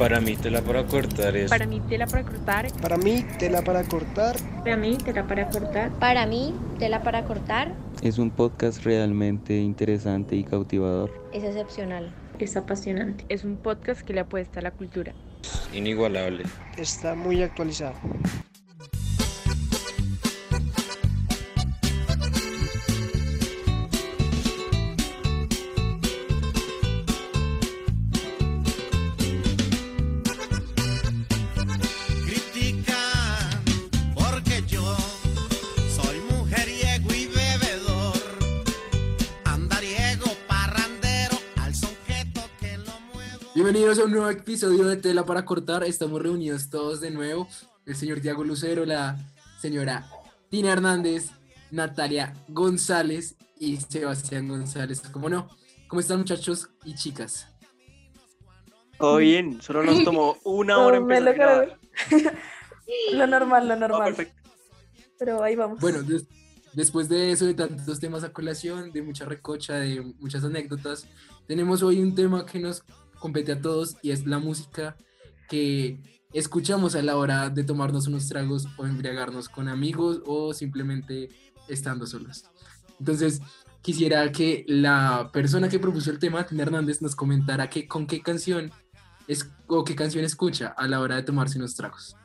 Para mí, tela para cortar es. Para mí, tela para cortar. Para mí, tela para cortar. Para mí, tela para cortar. Para mí, tela para cortar. Es un podcast realmente interesante y cautivador. Es excepcional. Es apasionante. Es un podcast que le apuesta a la cultura. Inigualable. Está muy actualizado. Bienvenidos a un nuevo episodio de Tela para Cortar. Estamos reunidos todos de nuevo. El señor Diego Lucero, la señora Tina Hernández, Natalia González y Sebastián González. ¿Cómo no? ¿Cómo están muchachos y chicas? Todo bien, solo nos tomó una hora empezar lo normal, lo normal. perfecto. Pero ahí vamos. Bueno, des- después de eso, de tantos temas a colación, de mucha recocha, de muchas anécdotas, tenemos hoy un tema que nos compete a todos y es la música que escuchamos a la hora de tomarnos unos tragos o embriagarnos con amigos o simplemente estando solos. Entonces, quisiera que la persona que propuso el tema, Tina Hernández, nos comentara que, con qué canción es, o qué canción escucha a la hora de tomarse unos tragos.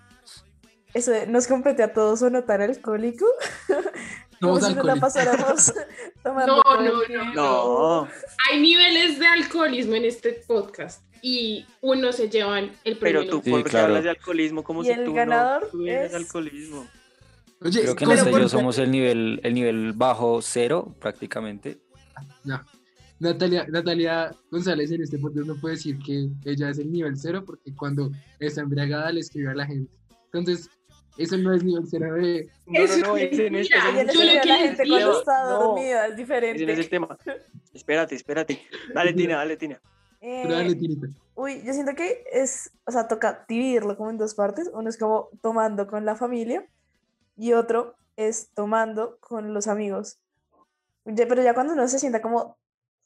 Eso nos compete a todos o notar alcohólico. Como si nos la pasáramos tomando No, no, no. No, Hay niveles de alcoholismo en este podcast y unos se llevan el premio. pero tú, Sí, ¿por qué claro. hablas de alcoholismo como Y si el tú ganador no tuvieras es- alcoholismo? Oye, Creo que ¿cómo Nata y yo por- somos el nivel, el nivel bajo cero, prácticamente. No. Natalia, Natalia González en este podcast no puede decir que ella es el nivel cero porque cuando está embriagada le escribe a la gente. Entonces, eso no es nivel de... No, no, Eso no, es ese no es, mentira. ese Y él no es- Yo a que la gente digo, cuando está no. dormida, es ese diferente. no es el tema. Espérate, espérate. Dale, Tina, dale, Tina. Eh, Pero dale, Tinita. Uy, yo siento que es, o sea, toca dividirlo como en dos partes. Uno es como tomando con la familia y otro es tomando con los amigos. Ya- pero ya cuando uno se sienta como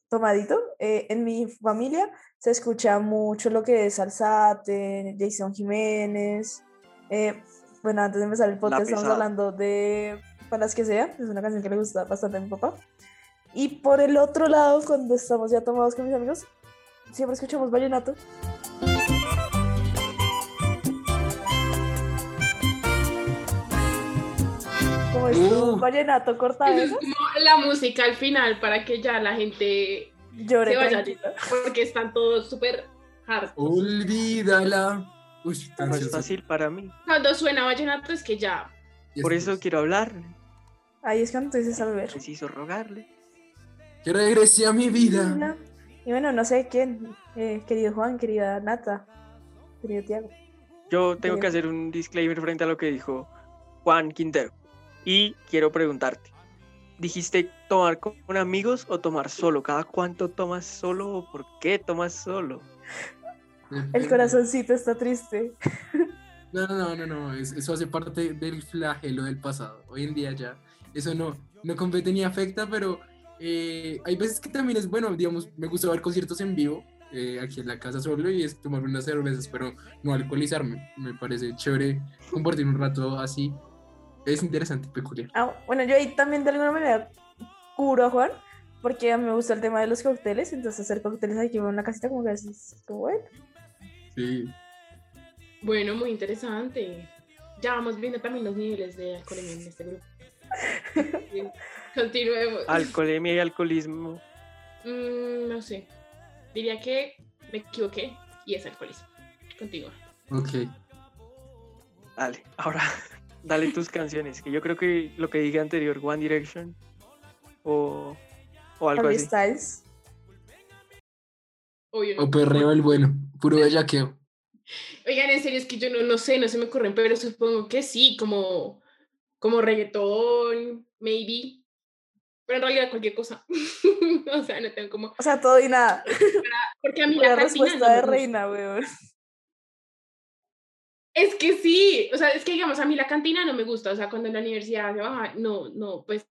tomadito, eh, en mi familia se escucha mucho lo que es Alzate, Jason Jiménez. eh, bueno, antes de empezar el podcast estamos hablando de Para las que sea, es una canción que le gusta bastante a mi papá. Y por el otro lado, cuando estamos ya tomados con mis amigos, siempre escuchamos vallenato. Como es Uh. un vallenato corta Eso es como la música al final para que ya la gente llore se vaya porque están todos súper hard. Olvídala. Uy, No es fácil para mí. Cuando suena vallenato es que ya Por eso quiero hablar. Ahí es cuando tú dices a beber. Preciso rogarle. Que regrese a mi vida. Y bueno, no sé quién, eh, querido Juan, querida Nata, querido Tiago. Yo tengo que hacer un disclaimer frente a lo que dijo Juan Quintero. Y quiero preguntarte. ¿Dijiste tomar con amigos o tomar solo? ¿Cada cuánto tomas solo o por qué tomas solo? El corazoncito está triste. No, no, no, no, no. es- eso hace parte del flagelo del pasado. Hoy en día ya eso no, no compete ni afecta, pero eh, hay veces que también es bueno, digamos, me gusta ver conciertos en vivo eh, aquí en la casa solo y es tomarme unas cervezas, pero no alcoholizarme. Me parece chévere compartir un rato así. Es interesante peculiar. Ah, bueno, yo ahí también de alguna manera curo a Juan, porque a mí me gusta el tema de los cócteles, entonces hacer cócteles aquí en una casita como que así, es como bueno. Sí. Bueno, muy interesante. Ya vamos viendo también los niveles de alcoholemia en este grupo. Continuemos. Alcoholemia y alcoholismo. Mm, no sé. Diría que me equivoqué y es alcoholismo. Continúa. Ok. Dale, ahora dale tus canciones. Que yo creo que lo que dije anterior, One Direction o, o algo Harry así. Styles. Obvio. O perreo el bueno. Puro bellaqueo. Oigan, en serio, es que yo no, no sé, no se me ocurren, pero supongo que sí, como, como reggaetón, maybe. Pero en realidad cualquier cosa. o sea, no tengo como. O sea, todo y nada. Porque a mí La la cantina respuesta no me de gusta. reina, weón. Es que sí, o sea, es que digamos, a mí la cantina no me gusta, o sea, cuando en la universidad se baja, no, no, pues,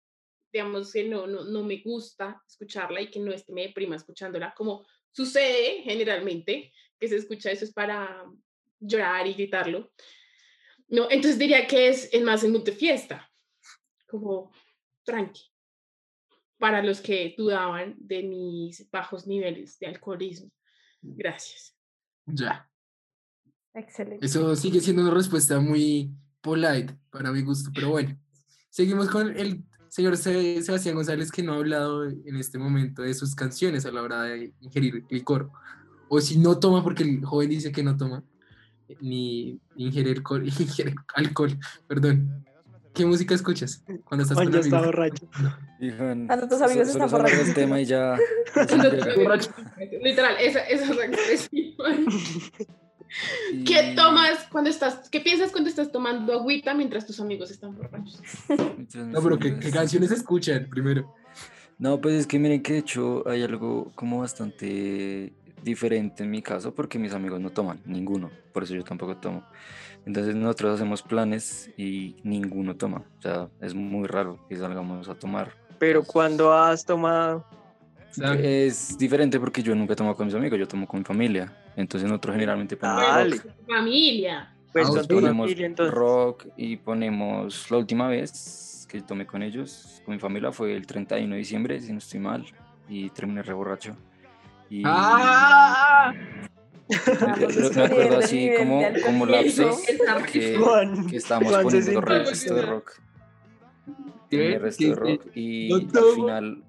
digamos que no, no, no me gusta escucharla y que no es que me deprima escuchándola, como sucede generalmente, que se escucha eso es para llorar y gritarlo. No, entonces diría que es, es más en mood de fiesta, como tranqui, para los que dudaban de mis bajos niveles de alcoholismo. Gracias. Ya. Excelente. Eso sigue siendo una respuesta muy polite para mi gusto, pero bueno. Seguimos con el señor Se- Sebastián González que no ha hablado en este momento de sus canciones a la hora de ingerir licor. O si no toma, porque el joven dice que no toma, ni ingerir alcohol, ingiere alcohol, perdón. ¿Qué música escuchas cuando estás Juan con ya está borracho. Dijan, Cuando tus amigos están borrachos. tema y ya. Literal, esa, esa es la ¿Qué tomas cuando estás, qué piensas cuando estás tomando agüita mientras tus amigos están borrachos? No, pero ¿qué, qué canciones escuchan primero? No, pues es que miren que de hecho hay algo como bastante diferente en mi caso porque mis amigos no toman, ninguno, por eso yo tampoco tomo. Entonces nosotros hacemos planes y ninguno toma, o sea, es muy raro que salgamos a tomar. Pero cuando has tomado, Es diferente porque yo nunca tomo con mis amigos, yo tomo con mi familia. Entonces nosotros generalmente ponemos Dale. rock, Familia. pues Ah, ponemos familia, entonces. rock y ponemos la última vez que tomé con ellos, con mi familia, fue el 31 de diciembre, si no estoy mal, y terminé re borracho. Y ¡Ah! Me acuerdo el así como, como lapses que, que estábamos poniendo re- resto de rock. Tenía resto de rock y al final,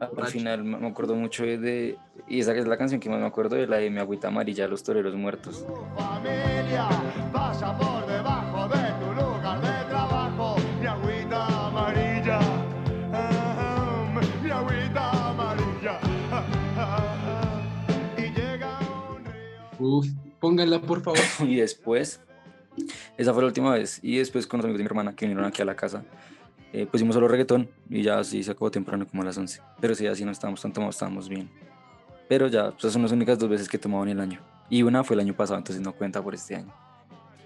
al Borracho. final me acuerdo mucho de, y esa es la canción que más me acuerdo de la de mi agüita amarilla, los toreros muertos. familia pasa por debajo de tu lugar de trabajo. Mi agüita amarilla, ah, mi agüita amarilla. ah, ah, ah, y llega un río. Uf, pónganla por favor. Y después, esa fue la última vez. Y después con los amigos de mi hermana que vinieron aquí a la casa, eh, pusimos solo reggaetón y ya así se acabó temprano como a las 11. Pero sí, así no estábamos tan tomados, estábamos bien. Pero ya, pues, esas son las únicas dos veces que he tomado en el año. Y una fue el año pasado, entonces no cuenta por este año.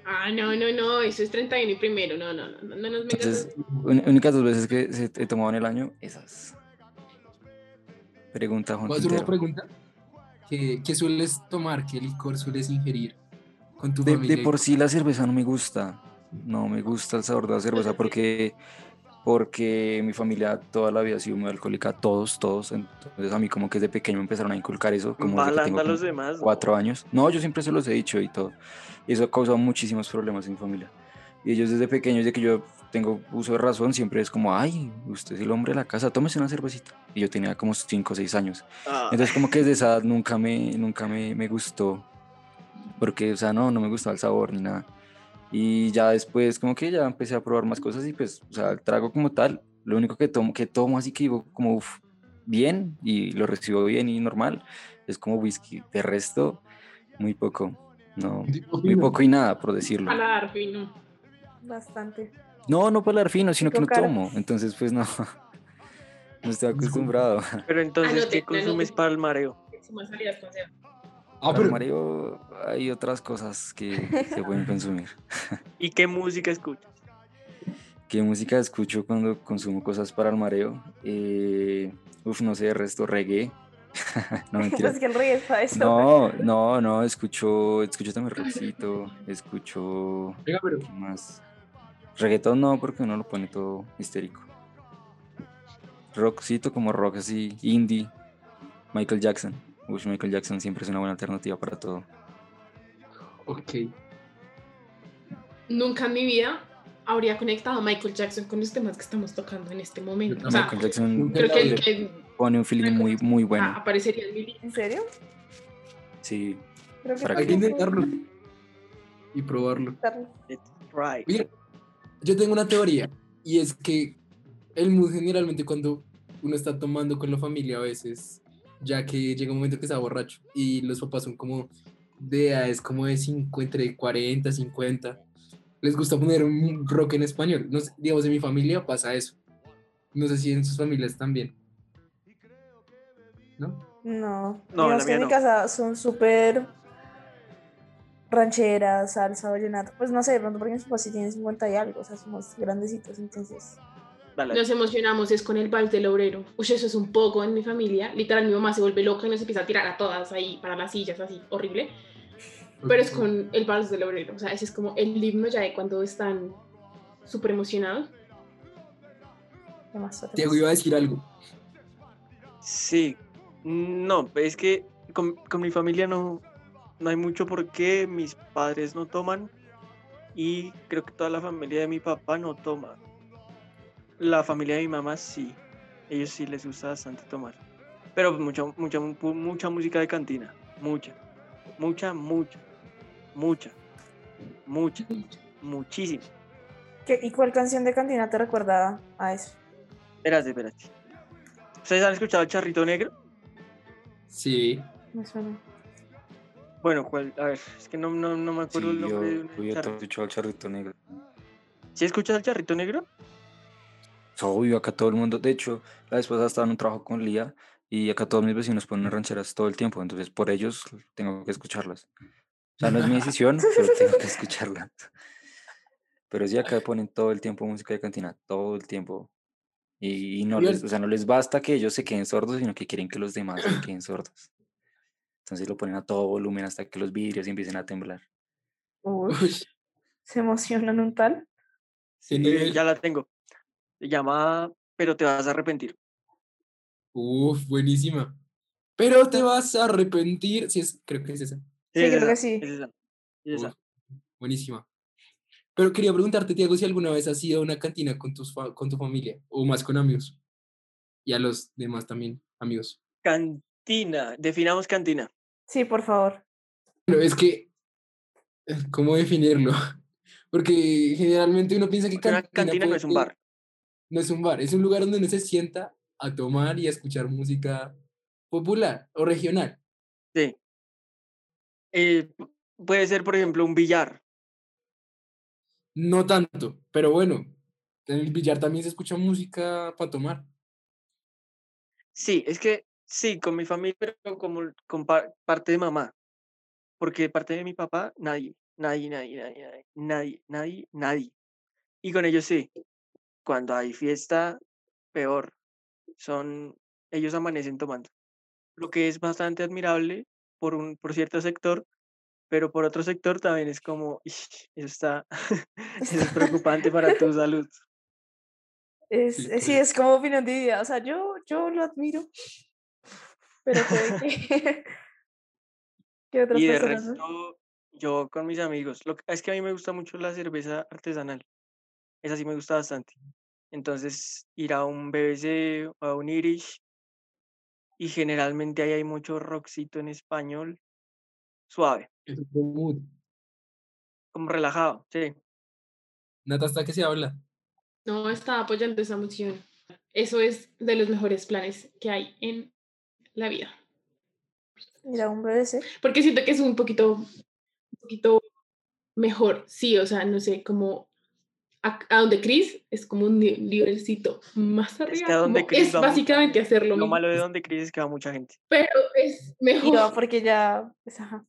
Ah, no, no, no, eso es 31 y primero, no, no, no, no, no nos Entonces, un- únicas dos veces que se- he tomado en el año, esas. Pregunta Juan ¿Puedo hacer una pregunta? ¿Qué, qué sueles tomar? ¿Qué licor sueles ingerir con tu De, familia? de por sí la cerveza no me gusta. No me gusta el sabor de la cerveza porque, porque mi familia toda la vida ha sido muy alcohólica, todos, todos. Entonces a mí como que desde pequeño me empezaron a inculcar eso, como Balando tengo a los demás. ¿no? cuatro años. No, yo siempre se los he dicho y todo. Y eso ha causado muchísimos problemas en mi familia. Y ellos desde pequeños, desde que yo tengo uso de razón, siempre es como, ay, usted es el hombre de la casa, tómese una cervecita. Y yo tenía como cinco o seis años. Ah, Entonces como que desde esa edad nunca me, nunca me, me gustó, porque, o sea, no, no me gustaba el sabor ni nada. Y ya después como que ya empecé a probar más cosas y pues, o sea, el trago como tal, lo único que tomo, que tomo así que digo como, uf, bien, y lo recibo bien y normal, es como whisky. De resto, muy poco, no, muy poco y nada, por decirlo. paladar fino. Bastante. No, no para fino, sino que no tomo, entonces pues no, no estoy acostumbrado. Pero entonces, Anote, ¿qué consumes para el mareo? Ah, Para pero Mario hay otras cosas que se pueden consumir. ¿Y qué música escuchas? ¿Qué música escucho cuando consumo cosas para el mareo? Eh, uf, no sé, resto reggae. no, mentira. Es que el reggae es para eso. No, no, no, escucho, escucho también rockcito, escucho, Venga, pero ¿qué más? Reggaetón no, porque uno lo pone todo histérico. Rockcito como rock así, indie, Michael Jackson. Uy, Michael Jackson siempre es una buena alternativa para todo. ok. Nunca en mi vida habría conectado a Michael Jackson con los temas que estamos tocando en este momento. Yo O sea, Michael Jackson creo que, que pone un feeling muy, muy ah, bueno. aparecería en mi. ¿En serio? Sí, Creo que Para Hay que tampoco. intentarlo y probarlo. Mira, yo tengo una teoría y es que el mood generalmente cuando uno está tomando con la familia a veces, ya que llega un momento que está borracho y los papás son como de edades como de 5, entre 40, 50, les gusta poner un rock en español. No sé, digamos, en mi familia pasa eso. No sé si en sus familias también. ¿No? No. No, Digamos que en mi no. casa son súper rancheras, salsa, vallenato. Pues no sé, de pronto porque mis papás sí tienen 50 y algo, o sea, somos grandecitos, entonces. Dale. Nos emocionamos es con el vals del obrero. Uy, eso es un poco en mi familia. Literal, mi mamá se vuelve loca y nos empieza a tirar a todas ahí para las sillas, así, horrible. pero es con el vals del obrero. O sea, ese es como el himno ya de cuando están súper emocionados. Diego iba a decir algo. Sí, no, es que con, con mi familia no, no hay mucho porque mis padres no toman y creo que toda la familia de mi papá no toma. La familia de mi mamá sí, ellos sí les gusta bastante tomar. Pero mucha, mucha, mu- mucha música de cantina, mucha, mucha, mucha, mucha, mucha, muchísima. ¿Qué- ¿Y cuál canción de cantina te recuerda a eso? Espérate, espérate. ¿Ustedes han escuchado el charrito negro? Sí. Me suena. Bueno, ¿cuál? A ver, es que no, no, no me acuerdo Sí, el yo, nombre de un yo te he escuchado el charrito negro. ¿Sí escuchas el charrito negro? Obvio, acá todo el mundo. De hecho, la vez pasada estaba en un trabajo con Lía y acá todos mis vecinos ponen rancheras todo el tiempo. Entonces, por ellos tengo que escucharlas. O sea, no es mi decisión, pero tengo que escucharlas. Pero sí, acá ponen todo el tiempo música de cantina, todo el tiempo. Y, y no Bien. les, o sea, no les basta que ellos se queden sordos, sino que quieren que los demás se queden sordos. Entonces lo ponen a todo volumen hasta que los vidrios empiecen a temblar. Uy, Uy, se emocionan un tal. qué Eh, ya la tengo. Se llama Pero te vas a arrepentir. Uf, buenísima. Pero te vas a arrepentir. Sí, es, creo que es esa. Sí, es creo que sí. es esa, es esa. Uf, buenísima. Pero quería preguntarte, Tiago, si alguna vez has ido a una cantina con, tus fa- con tu familia o más con amigos. Y a los demás también, amigos. Cantina. Definamos cantina. Sí, por favor. Pero es que, eh, ¿cómo definirlo? Porque generalmente uno piensa que Porque una cantina no es un bar no es un bar, es un lugar donde uno se sienta a tomar y a escuchar música popular o regional. Sí. Puede ser, por ejemplo, un billar. No tanto, pero bueno, en el billar también se escucha música para tomar. Sí, es que sí, con mi familia, pero como parte de mamá. Porque parte de mi papá, nadie, nadie, nadie, nadie, nadie, nadie, nadie. Y con ellos sí. Cuando hay fiesta, peor. Son, ellos amanecen tomando. Lo que es bastante admirable por un, por cierto sector, pero por otro sector también es como, "Ish, eso está, eso es preocupante para tu salud. Es, Sí, eh, sí, pues. es como opinión dividida. O sea, yo, yo lo admiro. Pero puede que, que otras Y de personas no. resto, yo con mis amigos, lo que, es que a mí me gusta mucho la cerveza artesanal. Esa sí me gusta bastante. Entonces, ir a un BBC o a un Irish, y generalmente ahí hay mucho rockcito en español, suave, Es un buen mood. como relajado, sí. Nata, hasta que se habla. No está apoyando esa moción. Eso es de los mejores planes que hay en la vida. Mira, un BBC. Porque siento que es un poquito, un poquito mejor, sí, o sea, no sé, como a, a donde Chris es como un ni- nivelcito más arriba. que a donde como Chris es mucha básicamente hacer lo Lo mismo, malo de donde Cris es que va mucha gente. pero es Y mejor. no, porque ya, pues, ajá,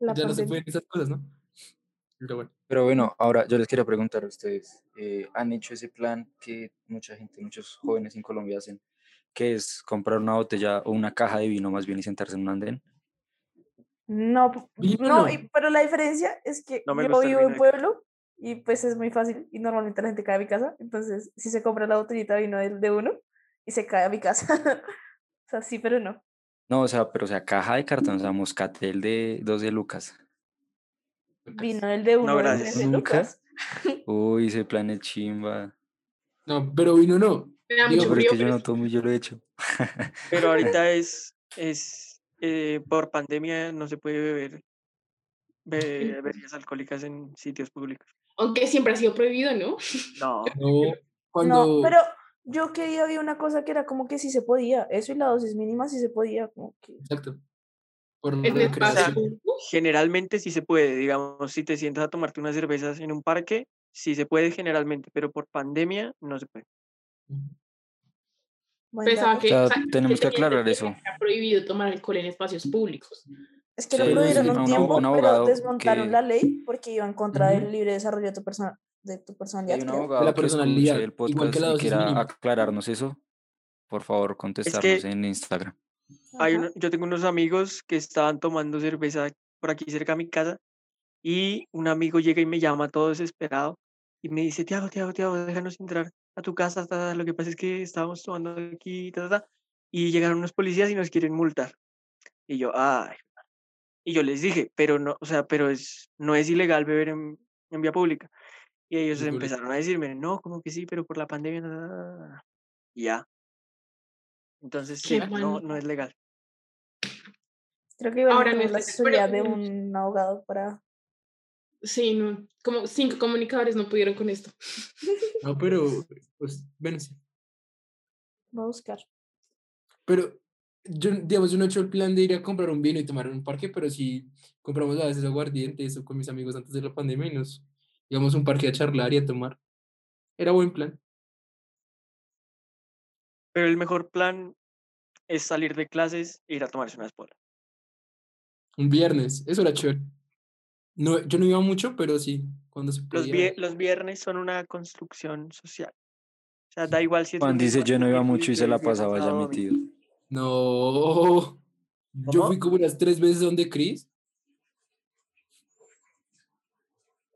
la ya no se pandemia. pueden esas cosas, ¿no? Pero bueno. Pero bueno, ahora yo les quería preguntar a ustedes, eh, ¿han hecho ese plan que mucha gente, muchos jóvenes en Colombia hacen, que es comprar una botella o una caja de vino más bien y sentarse en un andén? No, no, no. y- pero la diferencia es que No yo vivo en pueblo y pues es muy fácil y normalmente la gente cae a mi casa, entonces si se compra la botellita de vino de uno y se cae a mi casa. o sea, sí, pero no. No, o sea, pero o sea, caja de cartón, o sea, moscatel de 12 lucas. Vino del de uno de gracias. 13 ¿Nunca? lucas. Uy, ese plan es chimba. No, pero vino no. Digo, mucho Pero es frío, que yo no tomo y yo lo he hecho. Pero ahorita es, es eh, por pandemia no se puede beber be- bebidas alcohólicas en sitios públicos. Aunque siempre ha sido prohibido, ¿no? No, No, cuando... No, pero yo que día vi una cosa que era como que sí se podía, eso y la dosis mínima sí se podía, como que... Exacto. Por recreación. generalmente sí se puede, digamos, si te sientas a tomarte unas cervezas en un parque, sí se puede generalmente, pero por pandemia no se puede. Pensaba que, sea, o sea, tenemos que aclarar eso. era prohibido tomar alcohol en espacios públicos. Es que lo Sí, prohibieron sí, un un tiempo, un pero desmontaron que- la ley porque iba en contra Ujú. del libre desarrollo de tu, persona, de tu personalidad. Hay un creo. abogado que escuche personalidad, el igual podcast que la y quiera mínima. aclararnos eso. Por favor, contestarnos que- en Instagram. Hay uno- yo tengo unos amigos que estaban tomando cerveza por aquí cerca de mi casa y un amigo llega y me llama todo desesperado y me dice, Tiago, Tiago, Tiago, déjanos entrar a tu casa, ta, ta, lo que pasa es que estábamos tomando aquí, ta, ta, ta, y llegaron unos policías y nos quieren multar. Y yo, ay. Y yo les dije, pero no, o sea, pero es, no es ilegal beber en, en vía pública. Y ellos empezaron a decirme, no, como que sí, pero por la pandemia, ta, ta". y ya. Entonces, Qué sí, no, no es legal. Creo que iba a Ahora meter no la asesoría de un abogado para... Sí, no. Como cinco comunicadores no pudieron con esto. No, pero, pues, sí. Voy a buscar. Pero, yo, digamos, yo no he hecho el plan de ir a comprar un vino y tomar en un parque, pero sí compramos a veces aguardiente, eso con mis amigos antes de la pandemia y nos íbamos a un parque a charlar y a tomar. Era buen plan. Pero el mejor plan es salir de clases e ir a tomarse unas polas. Un viernes, eso era chévere. No, yo no iba mucho, pero sí, cuando se Los, podía. vie- los viernes son una construcción social. O sea, da igual si es Juan dice, yo no iba mucho y se la pasaba ya sábado, metido. No. Yo fui como unas tres veces donde Chris.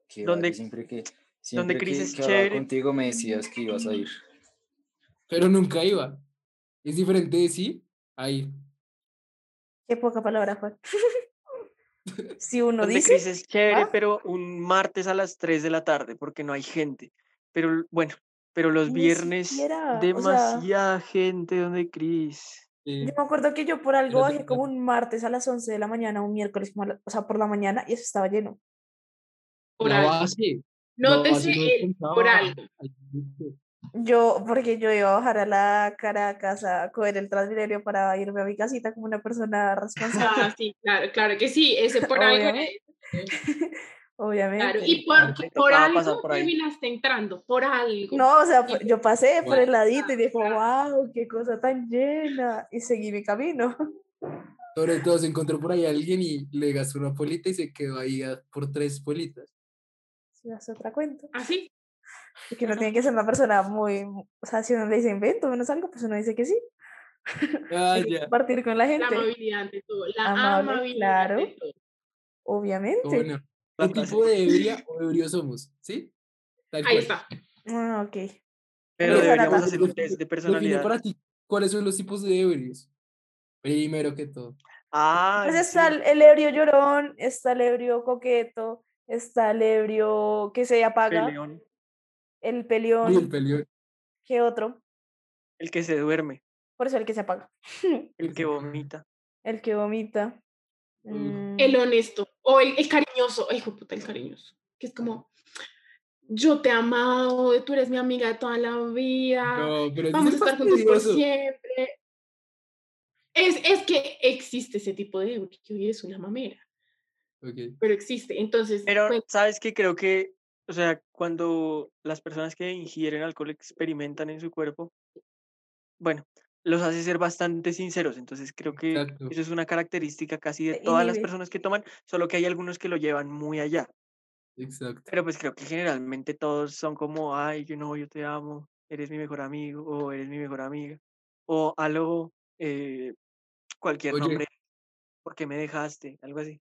Qué Donde- vale, siempre que, donde siempre Cris que, es que chévere. contigo me decías que ibas a ir. pero nunca iba. Es diferente de sí a ir. Qué poca palabra, Juan. si uno Donde dice... Cris es chévere, ¿ah? pero un martes a las 3 de la tarde porque no hay gente. Pero bueno, pero los Ni viernes siquiera, o sea- demasiada gente donde Cris. Eh, Yo me acuerdo que yo por algo Pero bajé como un martes a las 11 de la mañana, un miércoles, como la- o sea, por la mañana, y eso estaba lleno. Por algo. la Nótese no por algo. Yo, porque yo iba a bajar a la Caracas a coger el Transmilenio para irme a mi casita como una persona responsable, Ah, sí, claro, claro que sí, ese por algo. Obviamente. Claro, y por, Claro, por algo por terminaste entrando, por algo. No, o sea, yo pasé por Bueno. el ladito y dije, wow, qué cosa tan llena, y seguí mi camino. Sobre todo se encontró por ahí alguien y le gastó una polita y se quedó ahí por tres politas. Sí, es otra cuenta. Así. Y que no tiene que ser una persona muy, o sea, si uno le dice invento menos algo, pues uno dice que sí. Ah, Hay que ya. compartir con la La gente, amabilidad ante todo. La Amable, amabilidad claro. ante todo. obviamente. Bueno, La ¿qué tipo de ebria o ebrio somos? ¿Sí? Tal Ahí cual. está. Ah, ok. Pero deberíamos hacer un test de personalidad. para ti cuáles son los tipos de ebrios. Primero que todo. Ah, Pues sí. está el, el ebrio llorón, está el ebrio coqueto, está el ebrio que se apaga, Peleón, el Y el peleón, peleón. ¿qué otro? el que se duerme, Por eso el que se apaga, el que vomita. el que vomita. Mm, El honesto. O el, el cariñoso. Hijo puta, el cariñoso. Que es como, yo te he amado, tú eres mi amiga de toda la vida. No, pero Vamos a estar juntos por siempre. Es, es que existe ese tipo de ebrio y es una mamera, Ok. pero existe. Entonces, Pero, pues, ¿sabes qué? Creo que, o sea, cuando las personas que ingieren alcohol experimentan en su cuerpo, bueno, los hace ser bastante sinceros. Entonces, creo que Exacto. eso es una característica casi de Te todas las personas que toman, solo que hay algunos que lo llevan muy allá. Exacto. Pero pues creo que generalmente todos son como, ay, yo no, yo te amo, eres mi mejor amigo o eres mi mejor amiga. O algo, eh, cualquier Oye. nombre, ¿por qué me dejaste? Algo así.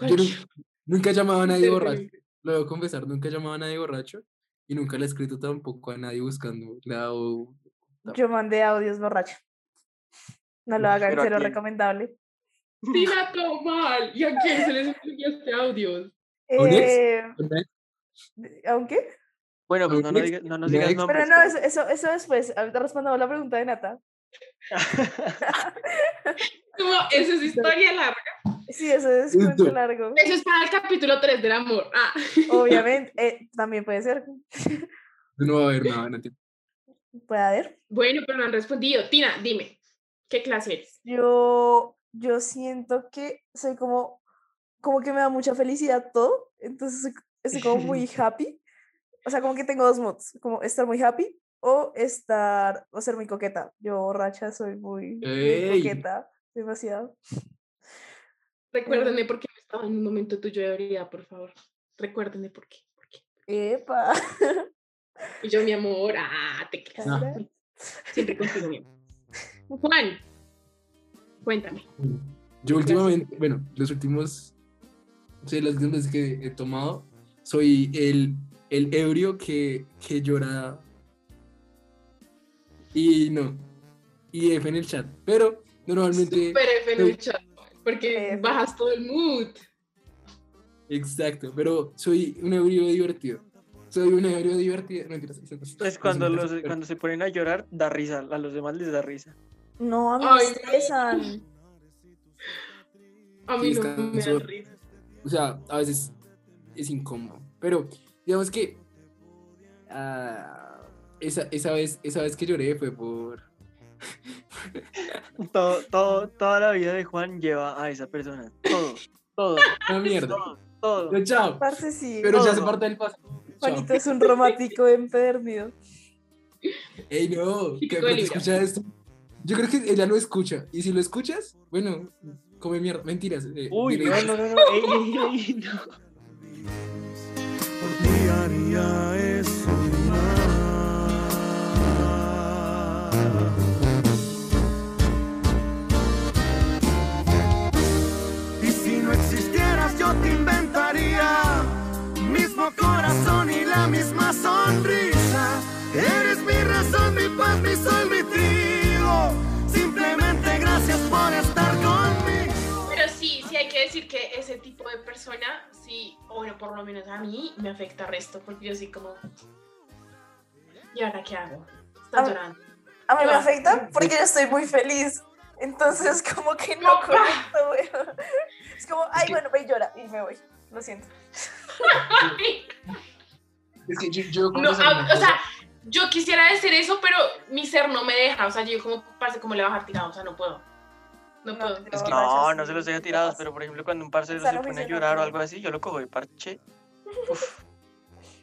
Yo nu- nunca he llamado a nadie borracho. Lo debo confesar, nunca he llamado a nadie borracho. Y nunca le he escrito tampoco a nadie buscando la o- Yo mandé audios borracho. No lo hagan, ¿Pero a cero recomendable. Tina todo mal. ¿Y a quién se les enviaste audios? Eh. ¿Aunque? Bueno, pues ¿Un no, nos ex? diga- no nos ¿Una digas nombres. Pero no, eso, eso, eso después. Ahorita respondamos la pregunta de Nata. Como, eso es historia larga. Sí, eso es cuento largo. Eso es para el capítulo 3 del amor. Ah. Obviamente, eh, también puede ser. No va a haber nada, no entiendo. Puede haber. Bueno, pero no han respondido. Tina, dime, ¿qué clase eres? Yo, yo siento que soy como, como que me da mucha felicidad todo. Entonces estoy como muy happy. O sea, como que tengo dos mods, como estar muy happy o estar, o ser muy coqueta. Yo borracha soy muy, muy coqueta, demasiado. Recuérdenme por qué estaba en un momento tuyo de ebriedad, por favor. Por qué. por qué. Epa. Y yo, mi amor, ah, te. Ah. cara. Siempre contigo, mi amor. Juan, cuéntame. Yo últimamente, bueno, los últimos sé, las veces que he tomado, soy el, el ebrio que, que llora. Y no. Y F en el chat. Pero normalmente. Super F en soy- el chat, porque bajas todo el mood. Exacto, pero soy un ebrio divertido. Soy un ebrio divertido. No, mentiras, eso no es- Pues cuando, los, cuando se ponen a llorar, da risa. A los demás les da risa. No, a mí Ay, me estresan. A mí Sí, no me da risa. O sea, a veces es incómodo. Pero digamos que ah, esa, esa, vez, esa vez que lloré fue por. Todo, todo, toda la vida de Juan lleva a esa persona. Todo, todo, Una mierda. todo, todo. Pero chao. Parce, sí. Pero ya todo. parte del pasado. Juanito es un romántico empedernido. Ey, no, que escucha esto. Yo creo que ella lo escucha. Y si lo escuchas, bueno, come mierda. Mentiras. eh, Uy, no, no, no, no. Ey, ey, ey, no. Sonrisa. Eres mi razón, mi paz, mi sol, mi trigo. Simplemente gracias por estar conmigo. Pero sí, sí hay que decir que ese tipo de persona, sí, o bueno, por lo menos a mí me afecta resto, porque yo sí como, ¿y ahora qué hago? Está Ah, llorando. A mí me afecta porque yo estoy muy feliz. Entonces, como que no Opa. conecto, güey. Es como, ay, bueno, ve y llora. Y me voy. Lo siento. Es que yo, yo No, ah, o sea, yo quisiera decir eso, pero mi ser no me deja, o sea, yo como, parece como le va a bajar tirado, o sea, no puedo. No, No, puedo. Es que- No, no se los deja ¿qué tirados, pero por ejemplo, cuando un parcero se pone a llorar o algo así, yo lo cojo de parche. Uf,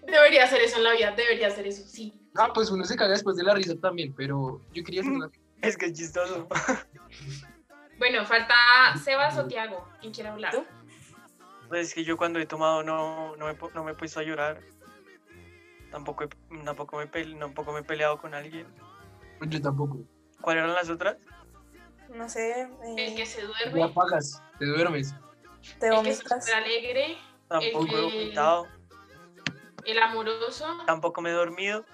Debería hacer eso en la vida, debería hacer eso, sí. Ah, pues uno se caga después de la risa también, pero yo quería hacer una... es que es chistoso. Bueno, falta Sebas o Tiago, ¿quién quiere hablar? ¿Tú? Pues es que yo cuando he tomado no, no, me, no me he puesto a llorar. Tampoco, he- tampoco, me, pe- tampoco me he peleado con alguien. Yo tampoco. ¿Cuáles eran las otras? No sé. El eh, que se Te duerme, apagas, te duermes. te el que es vomitas. súper alegre, Tampoco que- he vomitado, el amoroso, tampoco me he dormido.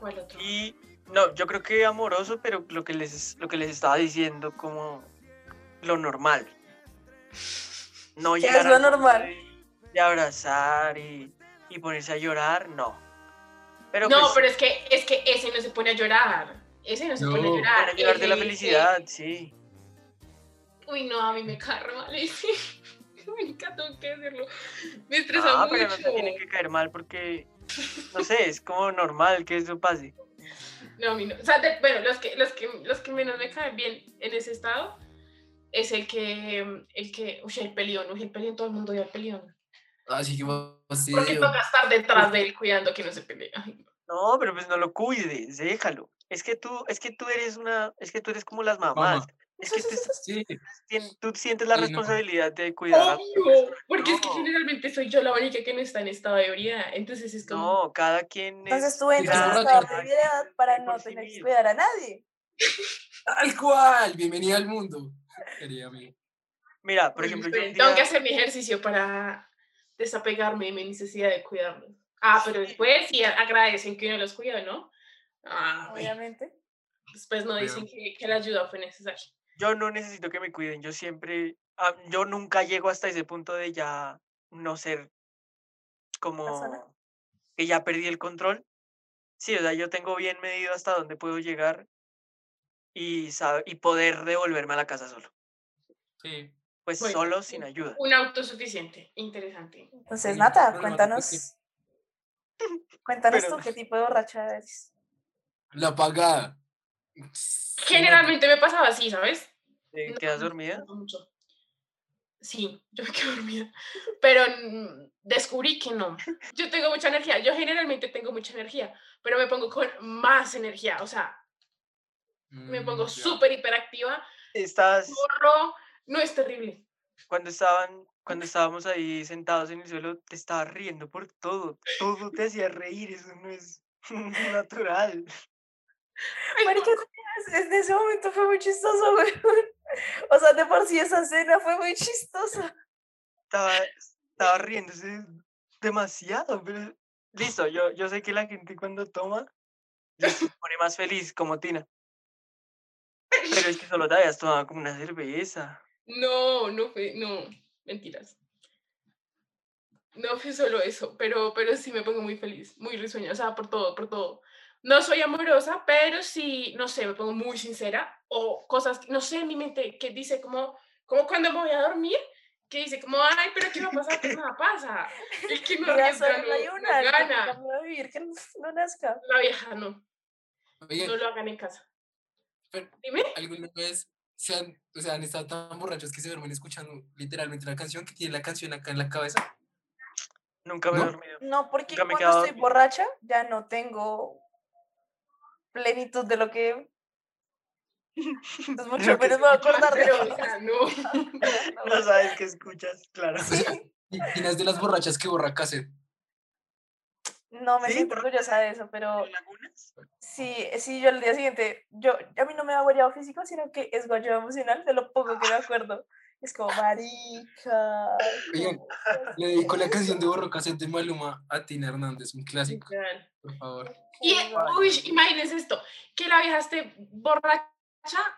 ¿cuál otro? Y no, yo creo que amoroso, pero lo que les, lo que les estaba diciendo como lo normal. No ¿Qué llegar es lo al punto normal? De, de abrazar y, y ponerse a llorar, no. Pero no, pues, pero es que, es que ese no se pone a llorar. Ese no se pone a No. llorar. para llorar de la ese- felicidad, sí. Uy, no, a mí me cae re mal ese. Nunca tengo que decirlo. Me estresa Ah, mucho. pero no te tiene que caer mal porque, no sé, es como normal que eso pase. No, a mí no. O sea, de- bueno, los que, los, que, los que menos me caen bien en ese estado es el que, el que, uy, el peleón, uy, el peleón, todo el mundo odia el peleón. Así que Porque fastidio. toca estar detrás de él cuidando que no se pelee. Ay, no. Pero pues no lo cuides, déjalo. Es que tú, es que tú eres una, es que tú eres como las mamás. Mamá. Es que tú, estás- Sí, tien- tú sientes la Sí, no. responsabilidad de cuidar a Obvio, porque es que generalmente soy yo la única que no está en estado de ebriedad. Entonces es como. No, cada quien Entonces es tú entras en estado de ebriedad para no sí tener que cuidar a nadie. tal cual. Bienvenida al mundo, querida amiga. Mira, por ejemplo, yo tengo que hacer mi ejercicio para desapegarme de mi necesidad de cuidarlos. Ah, pero después sí agradecen que uno los cuida, ¿no? Ah, Obviamente. después no dicen que, que la ayuda fue necesaria. yo no necesito que me cuiden, yo siempre, ah, yo nunca llego hasta ese punto de ya no ser como Persona. que ya perdí el control. Sí, o sea, yo tengo bien medido hasta dónde puedo llegar y, sabe- y poder devolverme a la casa solo. Sí. Pues Bueno, solo sin ayuda. Un autosuficiente, interesante. Entonces, Sí, Nata, problemático, cuéntanos. Cuéntanos Pero- tú qué tipo de borracha eres. La apagada. Generalmente me pasaba así, ¿sabes? ¿Te No, quedas dormida? no mucho. Sí, yo me quedo dormida. Pero mm, descubrí que no. Yo tengo mucha energía. Yo generalmente tengo mucha energía, pero me pongo con más energía. O sea, me pongo Mm, súper hiperactiva. Estás, Corro. No es terrible. cuando estaban, cuando estábamos ahí sentados en el suelo, te estabas riendo por todo. Todo te hacía reír, eso no es natural. Marica, es- en ese momento fue muy chistoso, güey. O sea, de por sí esa escena fue muy chistosa. Estaba, estaba riéndose demasiado, pero listo, yo, yo sé que la gente cuando toma se pone más feliz, como Tina. Pero es que solo te habías tomado como una cerveza. No, no fue, no, mentiras. No fue solo eso, pero, pero sí me pongo muy feliz, muy risueña, o sea, por todo, por todo. No soy amorosa, pero sí, no sé, me pongo muy sincera o cosas, no sé, en mi mente que dice como, como cuando me voy a dormir, que dice como, ay, pero ¿qué va a pasar? Pues nada pasa. El que no Mira, arriesga no, no una, que gana. a vivir, que no nazca. La vieja no, Oigan, no lo hagan en casa. pero Dime. ¿alguna vez se han, o sea, han estado tan borrachos que se duermen escuchando literalmente la canción que tiene la canción acá en la cabeza? Nunca me he ¿No? dormido. No, porque Nunca me he cuando quedado estoy dormido. borracha ya no tengo plenitud de lo que... Es mucho lo que menos me voy a acordar de Pero, eso. o sea, no. No sabes qué escuchas, claro. O sea, y Tina es de las borrachas que borra cassette. No me ¿Sí? siento ¿Por orgullosa de eso, pero ¿En lagunas? sí, sí, yo al día siguiente, yo, a mí no me da guayado físico, sino que es guayado emocional, de lo poco que me acuerdo. Es como, marica. ¿cómo Le dedico la canción de borro cassette de Maluma a Tina Hernández, un clásico, por favor. Y, uy, imagínense esto, que la vieja esté borracha,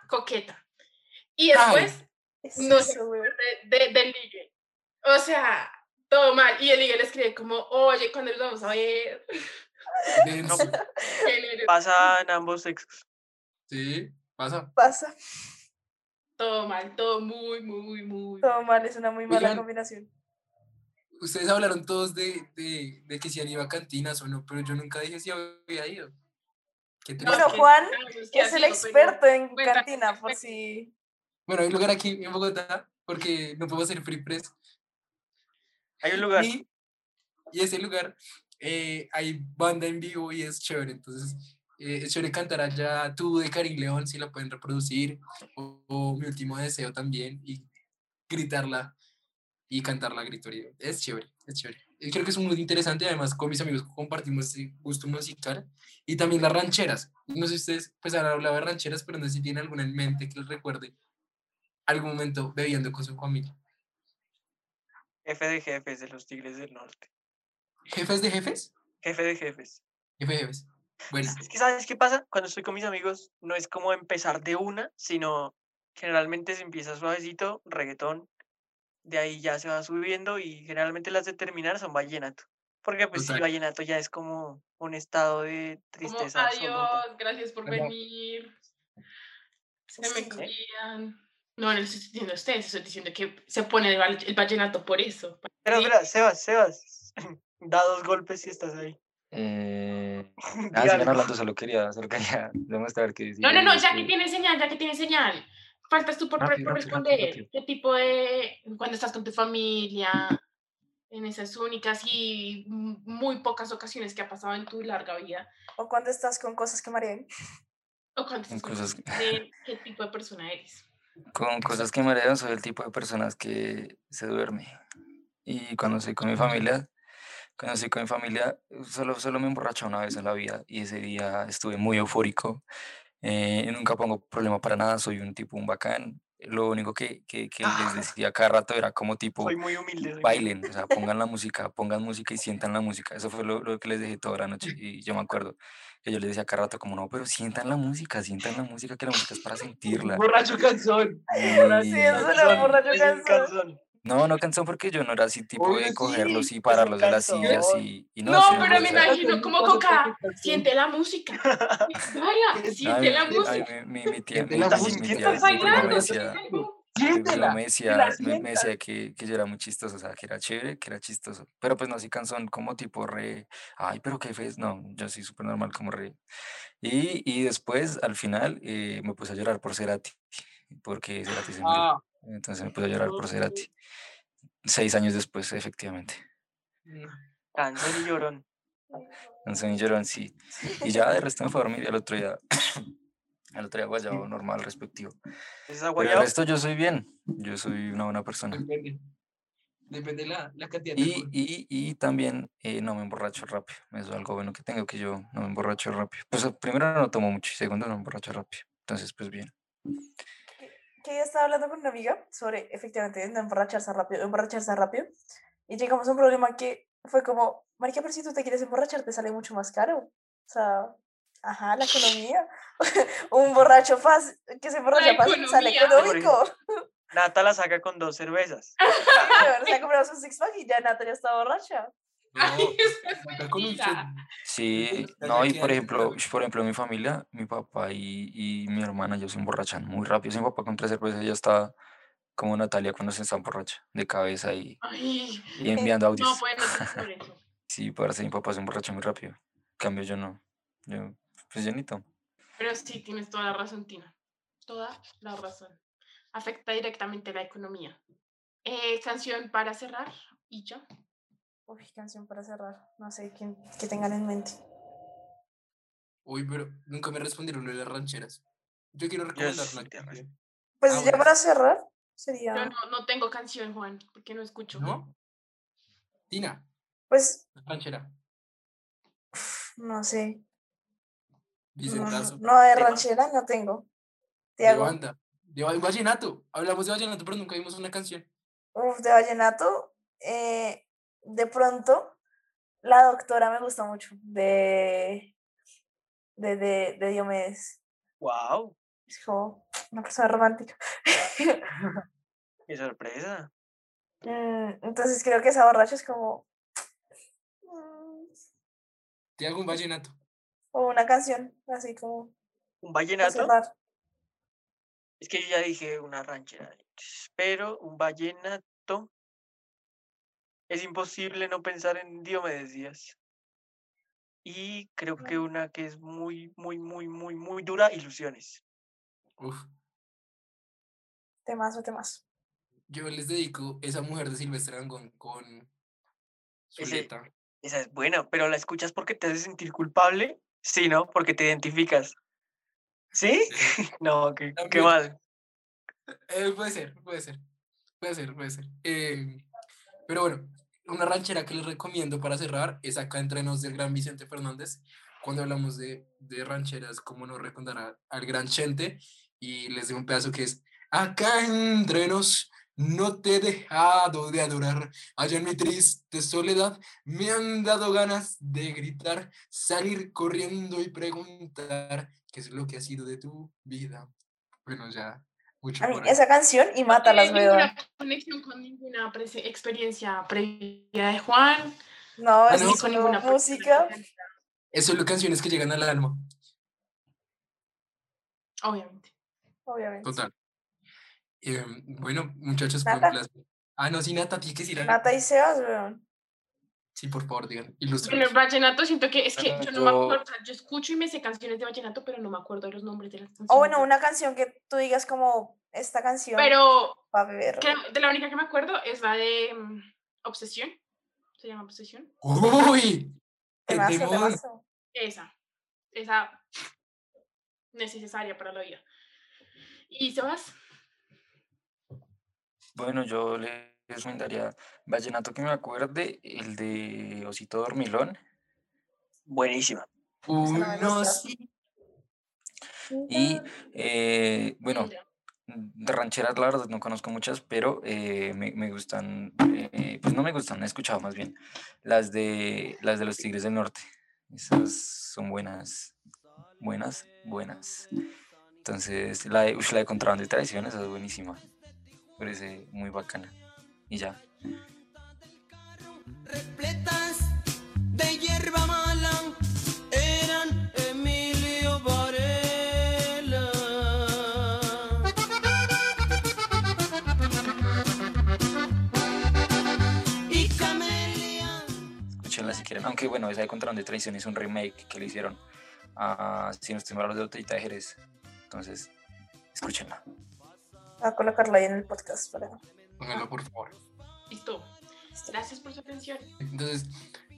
coqueta. Y después es no eso, se de, de- del ligue. O sea, todo mal. Y el ligue le escribe como, oye, cuando nos vamos a ver? Pasa en ambos sexos. Sí, pasa. Pasa. Todo mal, todo muy, muy, muy. Todo mal, es una muy mala Oigan, combinación. Ustedes hablaron todos de, de, de que si han ido a cantinas o no, pero yo nunca dije si había ido. ¿Qué te No, Bueno, Juan, es Que es el experto en cantina, por si... Bueno, hay un lugar aquí en Bogotá, porque no puedo hacer free press. Hay un lugar. Y, y ese lugar eh, hay banda en vivo y es chévere. Entonces, eh, es chévere cantar allá tú de Karim León, si la pueden reproducir, o, o mi último deseo también, y gritarla y cantarla a gritorio. Es chévere, es chévere. Creo que es muy interesante, además con mis amigos compartimos ese gusto musical y también las rancheras. No sé si ustedes pues han hablado de rancheras, pero no sé si tienen alguna en mente que les recuerde algún momento bebiendo con su familia. Jefe de jefes de los Tigres del Norte. ¿Jefes de jefes? Jefe de jefes. Jefe de jefes. Bueno, Es que, ¿sabes qué pasa? Cuando estoy con mis amigos, no es como empezar de una, sino generalmente se empieza suavecito, reggaetón, de ahí ya se va subiendo y generalmente las de terminar son vallenato. Porque pues sí, Total. vallenato ya es como un estado de Como, tristeza absoluta. adiós, gracias por venir. Se me cuidan. No, no les estoy diciendo a ustedes, estoy diciendo que se pone el, el vallenato por eso. Pero mira, Sebas, Sebas, da dos golpes si estás ahí. Eh, ah, algo. hablando, solo quería, solo quería demostrar que sí, No, no, no, ya que que- tiene señal, ya que tiene señal. Faltas tú por, Rápido, por rápido, rápido, responder. rápido. ¿Qué tipo de, cuando estás con tu familia, en esas únicas y muy pocas ocasiones que ha pasado en tu larga vida? O cuando estás con cosas que marean. ¿O cuando estás con cosas familia, ¿Qué tipo de persona eres? Con cosas que marean, soy el tipo de personas que se duerme. Y cuando estoy con mi familia, cuando estoy con mi familia, solo, solo me emborracho una vez en la vida y ese día estuve muy eufórico. eh, nunca pongo problema para nada, soy un tipo, un bacán. Lo único que, que, que les decía cada rato era como tipo, Soy muy humilde. soy bailen, o sea, pongan la música, pongan música y sientan la música. Eso fue lo, lo que les dije toda la noche y yo me acuerdo que yo les decía cada rato como, no, pero sientan la música, sientan la música, que la música es para sentirla. borracho canción. Sí, Y- una borracho Es un canción. Canzón. no, no canción porque yo no era así tipo de sí, cogerlos y un pararlos de las sillas canzón. y, y No, no, sí, pero me sea, imagino como Coca, siente la música. Vaya, Ay, siente la música. mi, mi, mi tía, mi, la mi- música. mi ¿Estás tía, bailando? Siéntela. me que decía, la me, me decía que, que yo era muy chistoso, o sea, que era chévere, que era chistoso. Pero pues no, sí canción como tipo re, ay, pero qué fe no, yo sí súper normal como re. Y, y después, al final, eh, me puse a llorar por Cerati, porque Cerati se murió. Ah, Entonces me puse a llorar por Cerati. Seis años después, efectivamente. no. Canción y llorón. Canción y llorón, sí. Y ya de resto me fue a dormir y al otro día, al otro día guayabo normal, respectivo. ¿Es Pero el resto yo soy bien, yo soy una buena persona. Depende. Depende la, la cantidad de Y, y, y también eh, no me emborracho rápido. Eso es algo bueno que tengo, que yo no me emborracho rápido. Pues primero no tomo mucho y segundo no me emborracho rápido. Entonces, pues bien. Que ya estaba hablando con una amiga sobre efectivamente no emborracharse rápido, emborracharse rápido. Y llegamos a un problema que fue como, marica, pero si tú te quieres emborrachar, te sale mucho más caro. O sea, ajá, la economía. un borracho fácil, que se emborracha fácil, sale económico. Nata la saca con dos cervezas. o sea, compramos un six pack y ya Natalia está borracha. Con un. Sí, no, y por ejemplo, por ejemplo, mi familia, mi papá y, y mi hermana, ellos se emborrachan muy rápido. Si mi papá con tres cervezas ya está como Natalia cuando se está borracha, de cabeza y, Ay, y enviando audios. no, no te por eso. Sí, parece mi papá se emborracha muy rápido. En cambio, yo no. Yo, pues yo ni tomo. Pero sí, tienes toda la razón, Tina. Toda la razón. Afecta directamente la economía. Eh, canción para cerrar y ya. Uy, canción para cerrar. No sé quién, que tengan en mente. Uy, pero nunca me respondieron lo de las rancheras. Yo quiero recomendar una canción. Pues Ah, ya bueno. para cerrar, sería. Yo no, no tengo canción, Juan, porque no escucho. ¿No? Tina, Pues, ranchera. no sé. Dice No, brazo. no, de ranchera no tengo. Te De banda. De vallenato. Hablamos de vallenato, pero nunca vimos una canción. Uf, de vallenato. eh, de pronto, la doctora me gusta mucho. De. De, de, de Diomedes. ¡Wow! Es como una persona romántica. ¡Qué sorpresa! Mm, Entonces creo que esa borracha es como. mm, Te hago un vallenato. O una canción, así como. ¿Un vallenato? Es que yo ya dije una ranchera. Pero un vallenato. Es imposible no pensar en Diomedes Díaz. Y creo que una que es muy, muy, muy, muy, muy dura, Ilusiones. Uf. Temazo, temazo. Yo les dedico esa mujer de Silvestre Dangond con Ese- Zuleta. Esa es buena, pero ¿la escuchas porque te hace sentir culpable? Sí, ¿no? Porque te identificas. ¿Sí? No, qué, qué mal. Eh, puede ser, puede ser. Puede ser, puede ser. Eh, pero bueno, una ranchera que les recomiendo para cerrar es acá entre nos del gran Vicente Fernández. Cuando hablamos de, de rancheras, como no recordar al gran Chente, y les doy un pedazo que es Acá entre nos no te he dejado de adorar. Allá en mi triste soledad me han dado ganas de gritar, salir corriendo y preguntar qué es lo que ha sido de tu vida. Bueno, ya, A mí, por ahí. esa canción y Mátalas, No weón. ninguna conexión con ninguna experiencia previa de Juan. No, Ah, es no. con ninguna música. Es solo canciones que llegan al alma. Obviamente. Obviamente. Total. Eh, bueno, muchachos, fue un placer. Ah, no, sí, Nata, tienes que decir algo. Nata y Sebas, weón. Sí, por favor, digan. Bueno, el vallenato siento que es que yo no me acuerdo, o sea, yo escucho y me sé canciones de vallenato, pero no me acuerdo de los nombres de las canciones. O bueno, una canción que tú digas como esta canción Pero para beber. creo- de la única que me acuerdo es la de mm, Obsesión. ¿Se llama Obsesión? ¡Uy! Esa. Esa necesaria para la vida. ¿Y Sebas? Bueno, yo les recomendaría Vallenato que me acuerde, el de Osito Dormilón. Buenísima. no me Uno gusta. sí. Y eh, bueno, de rancheras la verdad no conozco muchas, pero eh, me, me gustan, eh, pues no me gustan, he escuchado más bien, las de, las de los Tigres del Norte. Esas son buenas, buenas, buenas. Entonces, la de, la de Contrabando y Tradición, esa es buenísima. Parece muy bacana. Y ya. repletas de hierba mala eran Emilio Varela. Y Camelia. Escúchenla si quieren. Aunque bueno, esa de Contrabando y Tradición es un remake que le hicieron a, si no estoy mal, los de Botellita de Jerez. Entonces, escúchenla. Voy a colocarlo ahí en el podcast para. Pónganlo, por favor. Listo. Gracias por su atención. Entonces,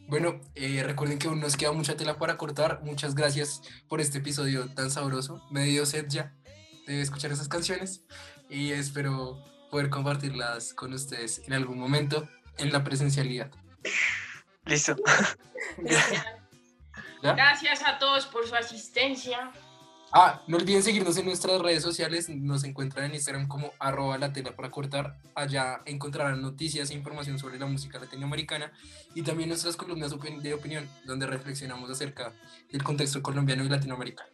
bueno, eh, recuerden que aún nos queda mucha tela para cortar. Muchas gracias por este episodio tan sabroso. Me dio sed ya de escuchar esas canciones y espero poder compartirlas con ustedes en algún momento en la presencialidad. Listo. ¿Ya? Gracias a todos por su asistencia. Ah, no olviden seguirnos en nuestras redes sociales. Nos encuentran en Instagram como arroba la tela para cortar. Allá encontrarán noticias e información sobre la música latinoamericana y también nuestras columnas de opinión, donde reflexionamos acerca del contexto colombiano y latinoamericano.